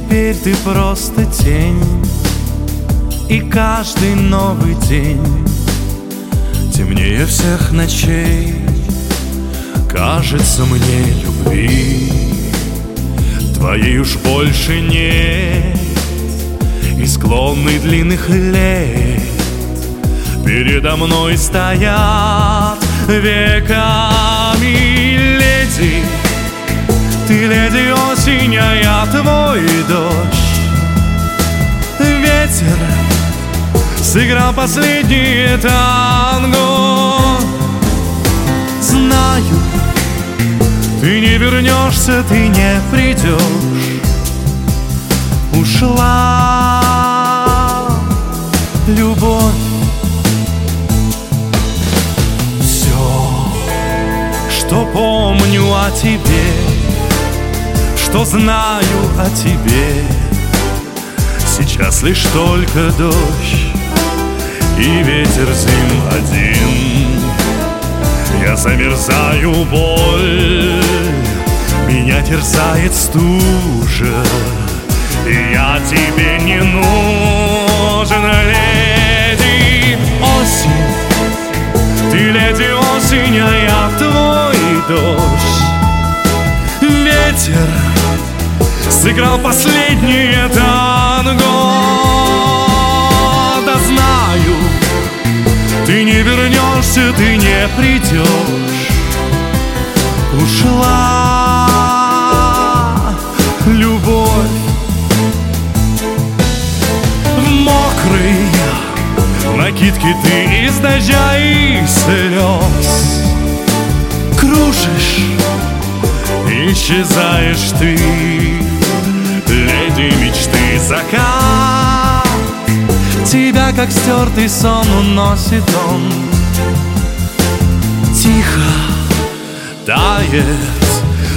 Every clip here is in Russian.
ты просто тень. И каждый новый день Темнее всех ночей Кажется мне любви. Твоей уж больше нет. И склонный длинных лет Передо мной стоят веками Ты леди осень, а я твой дождь. Ветер сыграл последнее танго. Знаю, ты не вернешься, ты не придешь. Ушла любовь. Что помню о тебе, что знаю о тебе. Сейчас лишь только дождь и ветер зим один. Я замерзаю, боль Меня терзает стужа И я тебе не нужен, леди Осень, ты леди осень, а я твой дождь. Ветер сыграл последнее танго Да знаю, ты не вернешься, ты не придешь. Ушла любовь В мокрый накидки ты из дождя и слез. Кружишь, исчезаешь ты Леди мечты закат Тебя, как стертый сон, уносит он. Тихо тает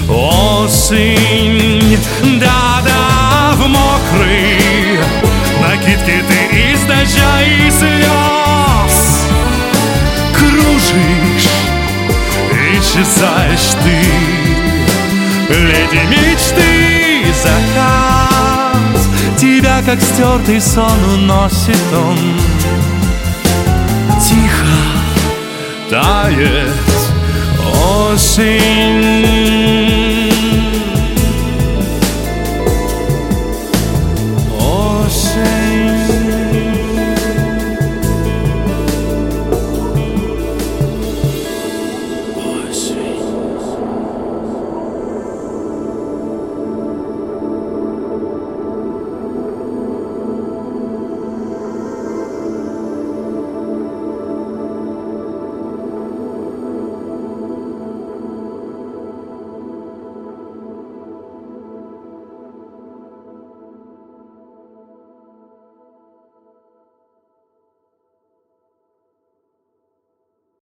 осень. Да-да, в мокрый накидки ты из дождя и слез. Кружишь, исчезаешь ты Леди мечты закат Тебя, как стертый сон, уносит он. Тихо тает осень